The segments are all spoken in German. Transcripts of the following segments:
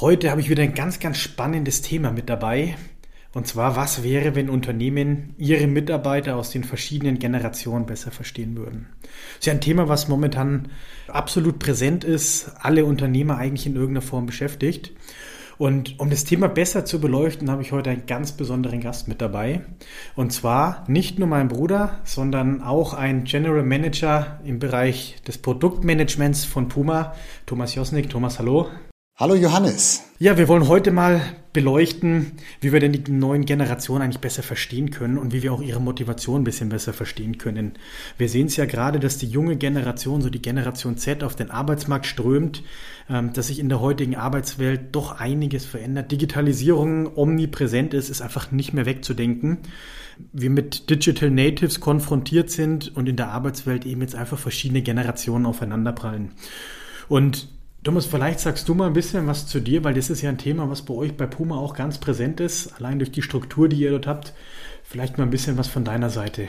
Heute habe ich wieder ein ganz, ganz spannendes Thema mit dabei. Und zwar, was wäre, wenn Unternehmen ihre Mitarbeiter aus den verschiedenen Generationen besser verstehen würden? Das ist ja ein Thema, was momentan absolut präsent ist, alle Unternehmer eigentlich in irgendeiner Form beschäftigt. Und um das Thema besser zu beleuchten, habe ich heute einen ganz besonderen Gast mit dabei. Und zwar nicht nur mein Bruder, sondern auch ein General Manager im Bereich des Produktmanagements von Puma, Thomas Josnik. Thomas, hallo. Hallo Johannes. Ja, wir wollen heute mal beleuchten, wie wir denn die neuen Generationen eigentlich besser verstehen können und wie wir auch ihre Motivation ein bisschen besser verstehen können. Wir sehen es ja gerade, dass die junge Generation, so die Generation Z, auf den Arbeitsmarkt strömt, ähm, dass sich in der heutigen Arbeitswelt doch einiges verändert. Digitalisierung omnipräsent ist, ist einfach nicht mehr wegzudenken. Wir mit Digital Natives konfrontiert sind und in der Arbeitswelt eben jetzt einfach verschiedene Generationen aufeinanderprallen. Und Thomas, vielleicht sagst du mal ein bisschen was zu dir, weil das ist ja ein Thema, was bei euch bei Puma auch ganz präsent ist, allein durch die Struktur, die ihr dort habt. Vielleicht mal ein bisschen was von deiner Seite.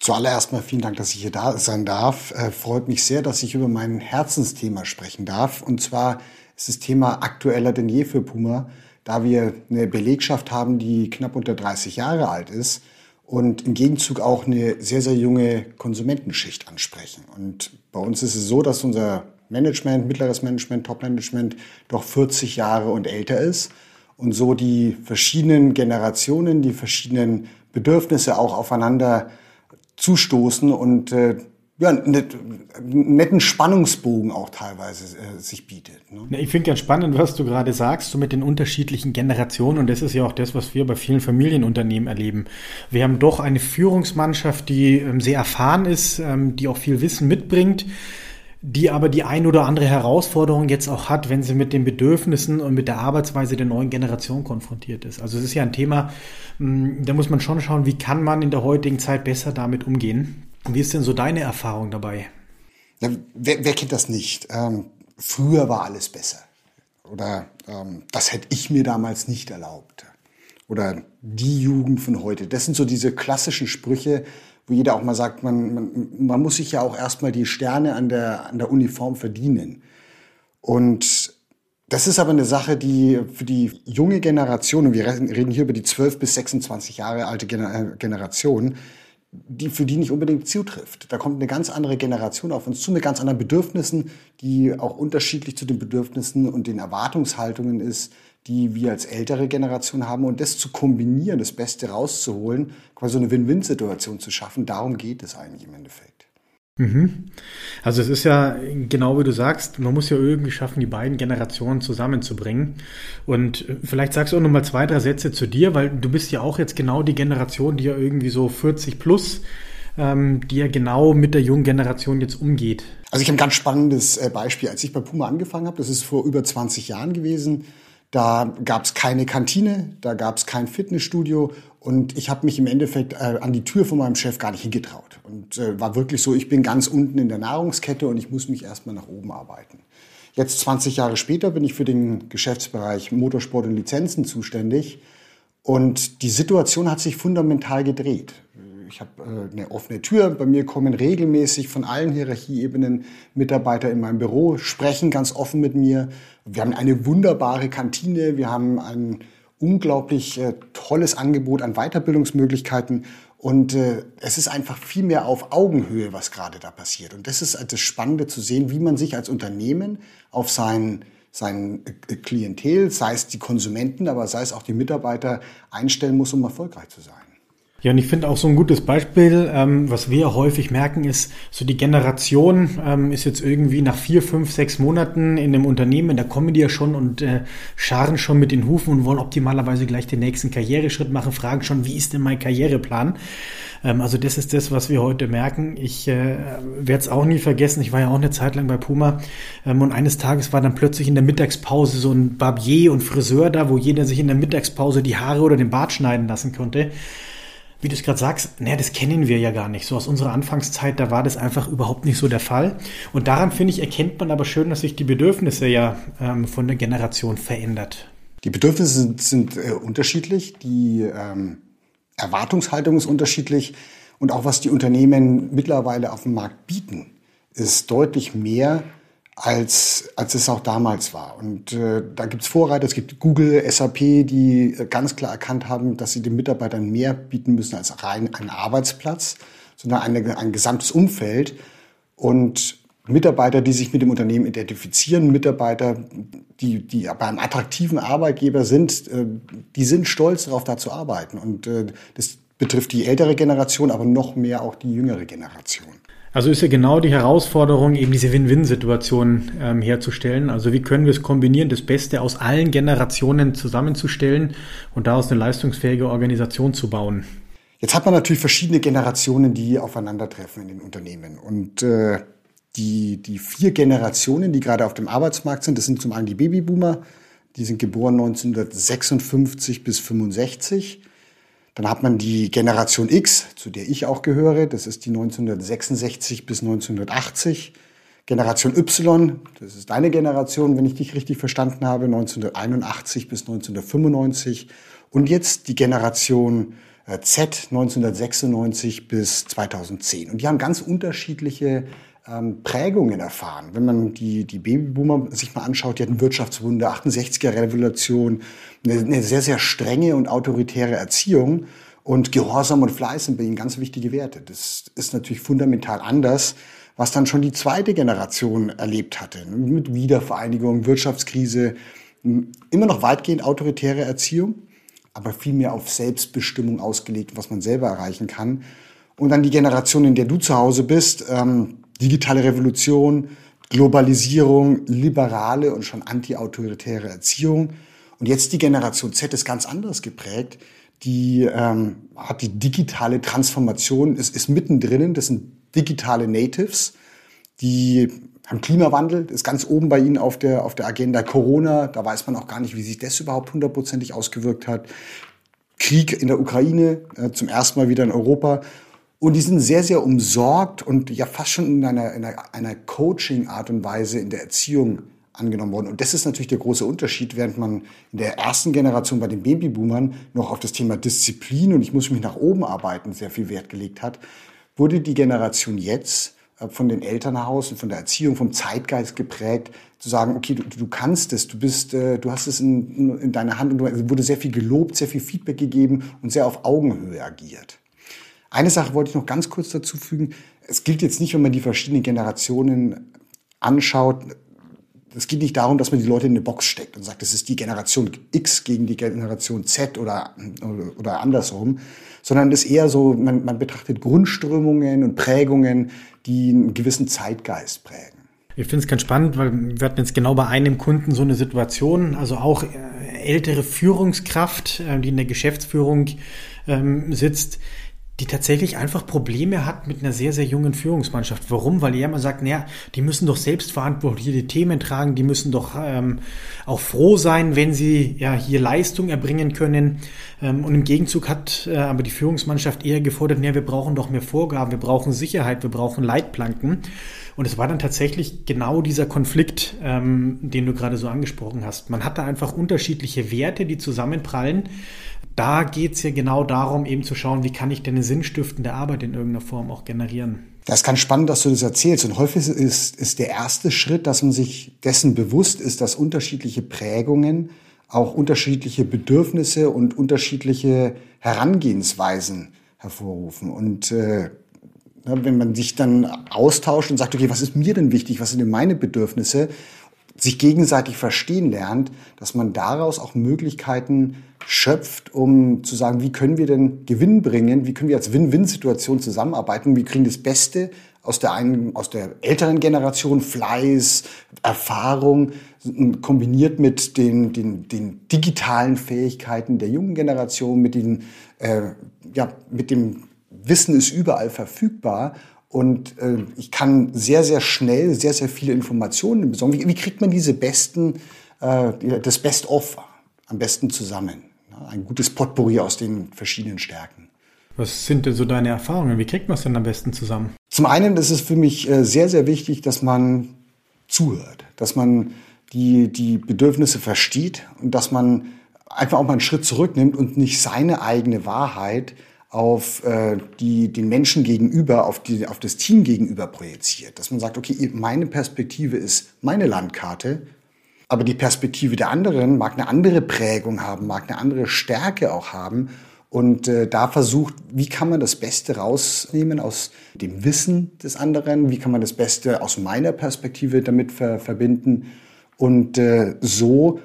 Zuallererst mal vielen Dank, dass ich hier da sein darf. Äh, freut mich sehr, dass ich über mein Herzensthema sprechen darf. Und zwar ist das Thema aktueller denn je für Puma, da wir eine Belegschaft haben, die knapp unter 30 Jahre alt ist und im Gegenzug auch eine sehr, sehr junge Konsumentenschicht ansprechen. Und bei uns ist es so, dass unser Management, mittleres Management, Top-Management doch 40 Jahre und älter ist und so die verschiedenen Generationen, die verschiedenen Bedürfnisse auch aufeinander zustoßen und äh, ja, einen netten Spannungsbogen auch teilweise äh, sich bietet. Ne? Ich finde ganz spannend, was du gerade sagst, so mit den unterschiedlichen Generationen. Und das ist ja auch das, was wir bei vielen Familienunternehmen erleben. Wir haben doch eine Führungsmannschaft, die ähm, sehr erfahren ist, ähm, die auch viel Wissen mitbringt die aber die ein oder andere Herausforderung jetzt auch hat, wenn sie mit den Bedürfnissen und mit der Arbeitsweise der neuen Generation konfrontiert ist. Also es ist ja ein Thema, hm, da muss man schon schauen, wie kann man in der heutigen Zeit besser damit umgehen. Wie ist denn so deine Erfahrung dabei? Ja, wer, wer, kennt das nicht? Ähm, früher war alles besser. Oder ähm, das hätte ich mir damals nicht erlaubt. Oder die Jugend von heute. Das sind so diese klassischen Sprüche, wo jeder auch mal sagt, man, man, man muss sich ja auch erstmal die Sterne an der, an der Uniform verdienen. Und das ist aber eine Sache, die für die junge Generation, und wir reden hier über die 12 bis 26 Jahre alte äh, Generation, die für die nicht unbedingt zutrifft. Da kommt eine ganz andere Generation auf uns zu mit ganz anderen Bedürfnissen, die auch unterschiedlich zu den Bedürfnissen und den Erwartungshaltungen ist, die wir als ältere Generation haben. Und das zu kombinieren, das Beste rauszuholen, quasi so eine Win-Win-Situation zu schaffen, darum geht es eigentlich im Endeffekt. Mhm. Also es ist ja genau wie du sagst, man muss ja irgendwie schaffen, die beiden Generationen zusammenzubringen. Und vielleicht sagst du auch nochmal zwei, drei Sätze zu dir, weil du bist ja auch jetzt genau die Generation, die ja irgendwie so 40 plus, ähm, die ja genau mit der jungen Generation jetzt umgeht. Also ich habe ein ganz spannendes äh, Beispiel. Als ich bei Puma angefangen habe, das ist vor über 20 Jahren gewesen, da gab es keine Kantine, da gab es kein Fitnessstudio und ich habe mich im Endeffekt äh, an die Tür von meinem Chef gar nicht hingetraut. Und äh, war wirklich so, ich bin ganz unten in der Nahrungskette und ich muss mich erstmal nach oben arbeiten. Jetzt 20 Jahre später bin ich für den Geschäftsbereich Motorsport und Lizenzen zuständig und die Situation hat sich fundamental gedreht ich habe äh, eine offene Tür. Bei mir kommen regelmäßig von allen Hierarchieebenen Mitarbeiter in meinem Büro, sprechen ganz offen mit mir. Wir haben eine wunderbare Kantine. Wir haben ein unglaublich äh, tolles Angebot an Weiterbildungsmöglichkeiten. Und äh, es ist einfach viel mehr auf Augenhöhe, was gerade da passiert. Und das ist das Spannende zu sehen, wie man sich als Unternehmen auf sein sein Klientel, sei es die Konsumenten, aber sei es auch die Mitarbeiter, einstellen muss, um erfolgreich zu sein. Ja, und ich finde auch so ein gutes Beispiel, ähm, was wir häufig merken, ist, so die Generation ähm, ist jetzt irgendwie nach vier, fünf, sechs Monaten in einem Unternehmen, da kommen die ja schon und äh, scharen schon mit den Hufen und wollen optimalerweise gleich den nächsten Karriereschritt machen, fragen schon, wie ist denn mein Karriereplan? Ähm, also das ist das, was wir heute merken. Ich äh, werde es auch nie vergessen, ich war ja auch eine Zeit lang bei Puma ähm, und eines Tages war dann plötzlich in der Mittagspause so ein Barbier und Friseur da, wo jeder sich in der Mittagspause die Haare oder den Bart schneiden lassen konnte wie du es gerade sagst, naja, das kennen wir ja gar nicht. So aus unserer Anfangszeit, da war das einfach überhaupt nicht so der Fall. Und daran, finde ich, erkennt man aber schön, dass sich die Bedürfnisse ja ähm, von der Generation verändert. Die Bedürfnisse sind, sind äh, unterschiedlich, die ähm, Erwartungshaltung ist unterschiedlich und auch was die Unternehmen mittlerweile auf dem Markt bieten, ist deutlich mehr als, als es auch damals war. Und äh, da gibt's Vorreiter, es gibt Google, SAP, die äh, ganz klar erkannt haben, dass sie den Mitarbeitern mehr bieten müssen als rein einen Arbeitsplatz, sondern eine, ein gesamtes Umfeld. Und Mitarbeiter, die sich mit dem Unternehmen identifizieren, Mitarbeiter, die, die bei einem attraktiven Arbeitgeber sind, äh, die sind stolz darauf, da zu arbeiten. Und äh, das betrifft die ältere Generation, aber noch mehr auch die jüngere Generation. Also ist ja genau die Herausforderung, eben diese Win-Win-Situation ähm, herzustellen. Also wie können wir es kombinieren, das Beste aus allen Generationen zusammenzustellen und daraus eine leistungsfähige Organisation zu bauen? Jetzt hat man natürlich verschiedene Generationen, die aufeinandertreffen in den Unternehmen. Und äh, die, die vier Generationen, die gerade auf dem Arbeitsmarkt sind, das sind zum einen die Babyboomer, die sind geboren 1956 bis 65. Dann hat man die Generation X, zu der ich auch gehöre, das ist die 1966 bis 1980. Generation Y, das ist deine Generation, wenn ich dich richtig verstanden habe, 1981 bis 1995. Und jetzt die Generation äh, Z 1996 bis 2010. Und die haben ganz unterschiedliche ähm, Prägungen erfahren. Wenn man die, die Babyboomer sich mal anschaut, die hatten Wirtschaftswunder, 68er Revolution, eine, eine sehr, sehr strenge und autoritäre Erziehung. Und Gehorsam und Fleiß sind bei ihnen ganz wichtige Werte. Das ist natürlich fundamental anders, was dann schon die zweite Generation erlebt hatte. Mit Wiedervereinigung, Wirtschaftskrise, immer noch weitgehend autoritäre Erziehung, aber viel mehr auf Selbstbestimmung ausgelegt, was man selber erreichen kann. Und dann die Generation, in der du zu Hause bist, ähm, digitale Revolution, Globalisierung, liberale und schon anti-autoritäre Erziehung. Und jetzt die Generation Z ist ganz anders geprägt. Die ähm, hat die digitale Transformation, ist, ist mittendrin. Das sind digitale Natives, die haben Klimawandel, ist ganz oben bei ihnen auf der, auf der Agenda. Corona, da weiß man auch gar nicht, wie sich das überhaupt hundertprozentig ausgewirkt hat. Krieg in der Ukraine, äh, zum ersten Mal wieder in Europa. Und die sind sehr, sehr umsorgt und ja fast schon in einer, in einer, Coaching-Art und Weise in der Erziehung angenommen worden. Und das ist natürlich der große Unterschied, während man in der ersten Generation bei den Babyboomern noch auf das Thema Disziplin und ich muss mich nach oben arbeiten sehr viel Wert gelegt hat, wurde die Generation jetzt äh, von den Elternhaus und von der Erziehung, vom Zeitgeist geprägt, zu sagen, okay, du, du kannst es, du bist, äh, du hast es in, in deiner Hand und du, wurde sehr viel gelobt, sehr viel Feedback gegeben und sehr auf Augenhöhe agiert. Eine Sache wollte ich noch ganz kurz dazu fügen. Es gilt jetzt nicht, wenn man die verschiedenen Generationen anschaut. Es geht nicht darum, dass man die Leute in eine Box steckt und sagt, das ist die Generation X gegen die Generation Z oder, oder andersrum, sondern es ist eher so, man, man betrachtet Grundströmungen und Prägungen, die einen gewissen Zeitgeist prägen. Ich finde es ganz spannend, weil wir hatten jetzt genau bei einem Kunden so eine Situation, also auch äh, ältere Führungskraft, äh, die in der Geschäftsführung ähm, sitzt, die tatsächlich einfach Probleme hat mit einer sehr, sehr jungen Führungsmannschaft. Warum? Weil er immer sagt, naja, die müssen doch selbstverantwortlich die Themen tragen, die müssen doch ähm, auch froh sein, wenn sie ja hier Leistung erbringen können. Ähm, und im Gegenzug hat äh, aber die Führungsmannschaft eher gefordert, naja, wir brauchen doch mehr Vorgaben, wir brauchen Sicherheit, wir brauchen Leitplanken. Und es war dann tatsächlich genau dieser Konflikt, ähm, den du gerade so angesprochen hast. Man hatte einfach unterschiedliche Werte, die zusammenprallen da geht es ja genau darum, eben zu schauen, wie kann ich denn eine sinnstiftende Arbeit in irgendeiner Form auch generieren. Das ist ganz spannend, dass du das erzählst. Und häufig ist, ist der erste Schritt, dass man sich dessen bewusst ist, dass unterschiedliche Prägungen auch unterschiedliche Bedürfnisse und unterschiedliche Herangehensweisen hervorrufen. Und äh, wenn man sich dann austauscht und sagt, okay, was ist mir denn wichtig, was sind denn meine Bedürfnisse, sich gegenseitig verstehen lernt, dass man daraus auch Möglichkeiten schöpft, um zu sagen, wie können wir denn Gewinn bringen, wie können wir als Win-Win-Situation zusammenarbeiten, wie kriegen das Beste aus der einen, aus der älteren Generation, Fleiß, Erfahrung, kombiniert mit den, den, den digitalen Fähigkeiten der jungen Generation, mit den, äh, ja, mit dem Wissen ist überall verfügbar und äh, ich kann sehr, sehr schnell sehr, sehr viele Informationen besorgen. Wie, wie kriegt man diese besten, äh, das Best-of am besten zusammen? Ein gutes Potpourri aus den verschiedenen Stärken. Was sind denn so deine Erfahrungen? Wie kriegt man es denn am besten zusammen? Zum einen ist es für mich äh, sehr, sehr wichtig, dass man zuhört, dass man die, die Bedürfnisse versteht und dass man einfach auch mal einen Schritt zurücknimmt und nicht seine eigene Wahrheit auf äh, die, den Menschen gegenüber, auf, die, auf das Team gegenüber projiziert. Dass man sagt, okay, meine Perspektive ist meine Landkarte, aber die Perspektive der anderen mag eine andere Prägung haben, mag eine andere Stärke auch haben. Und äh, da versucht, wie kann man das Beste rausnehmen aus dem Wissen des anderen, wie kann man das Beste aus meiner Perspektive damit ver verbinden und äh, so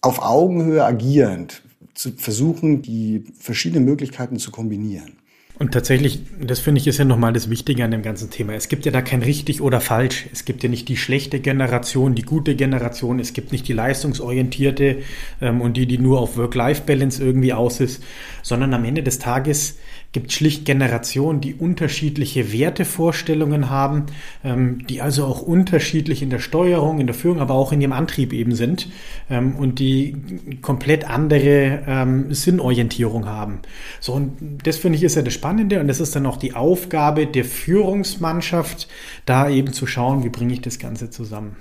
auf Augenhöhe agierend zu versuchen, die verschiedenen Möglichkeiten zu kombinieren. Und tatsächlich, das finde ich ist ja nochmal das Wichtige an dem ganzen Thema. Es gibt ja da kein richtig oder falsch. Es gibt ja nicht die schlechte Generation, die gute Generation. Es gibt nicht die leistungsorientierte ähm, und die, die nur auf Work-Life-Balance irgendwie aus ist, sondern am Ende des Tages gibt schlicht Generationen, die unterschiedliche Wertevorstellungen haben, ähm, die also auch unterschiedlich in der Steuerung, in der Führung, aber auch in ihrem Antrieb eben sind ähm, und die komplett andere ähm, Sinnorientierung haben. So, und das finde ich ist ja das Spannende und das ist dann auch die Aufgabe der Führungsmannschaft, da eben zu schauen, wie bringe ich das Ganze zusammen.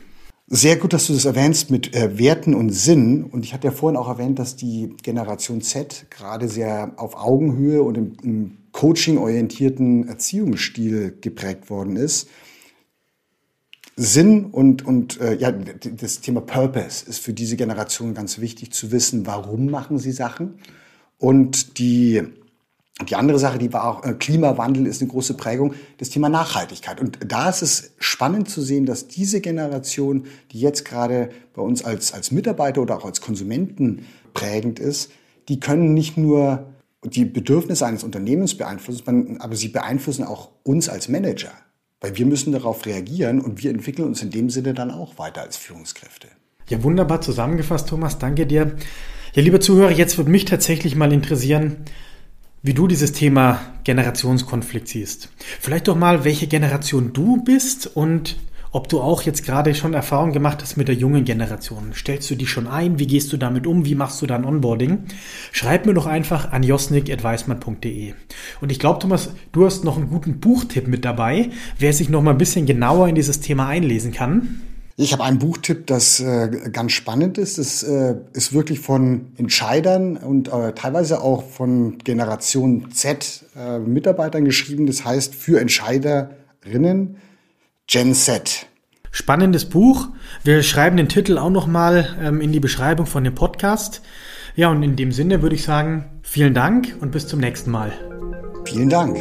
Sehr gut, dass du das erwähnst mit äh, Werten und Sinn. Und ich hatte ja vorhin auch erwähnt, dass die Generation Z gerade sehr auf Augenhöhe und im, im Coaching-orientierten Erziehungsstil geprägt worden ist. Sinn und, und äh, ja, das Thema Purpose ist für diese Generation ganz wichtig zu wissen, warum machen sie Sachen. Und die die andere Sache, die war auch, äh, Klimawandel ist eine große Prägung, das Thema Nachhaltigkeit. Und da ist es spannend zu sehen, dass diese Generation, die jetzt gerade bei uns als, als Mitarbeiter oder auch als Konsumenten prägend ist, die können nicht nur die Bedürfnisse eines Unternehmens beeinflussen, aber sie beeinflussen auch uns als Manager. Weil wir müssen darauf reagieren und wir entwickeln uns in dem Sinne dann auch weiter als Führungskräfte. Ja, wunderbar zusammengefasst, Thomas. Danke dir. Ja, liebe Zuhörer, jetzt würde mich tatsächlich mal interessieren, wie du dieses Thema Generationskonflikt siehst. Vielleicht doch mal, welche Generation du bist und ob du auch jetzt gerade schon Erfahrung gemacht hast mit der jungen Generation. Stellst du die schon ein? Wie gehst du damit um? Wie machst du dann Onboarding? Schreib mir doch einfach an josnik.weismann.de. Und ich glaube, Thomas, du hast noch einen guten Buchtipp mit dabei, wer sich noch mal ein bisschen genauer in dieses Thema einlesen kann. Ich habe einen Buchtipp, das äh, ganz spannend ist. Das äh, ist wirklich von Entscheidern und äh, teilweise auch von Generation Z äh, Mitarbeitern geschrieben. Das heißt für Entscheiderinnen Gen Z. Spannendes Buch. Wir schreiben den Titel auch noch mal ähm, in die Beschreibung von dem Podcast. Ja, und in dem Sinne würde ich sagen, vielen Dank und bis zum nächsten Mal. Vielen Dank.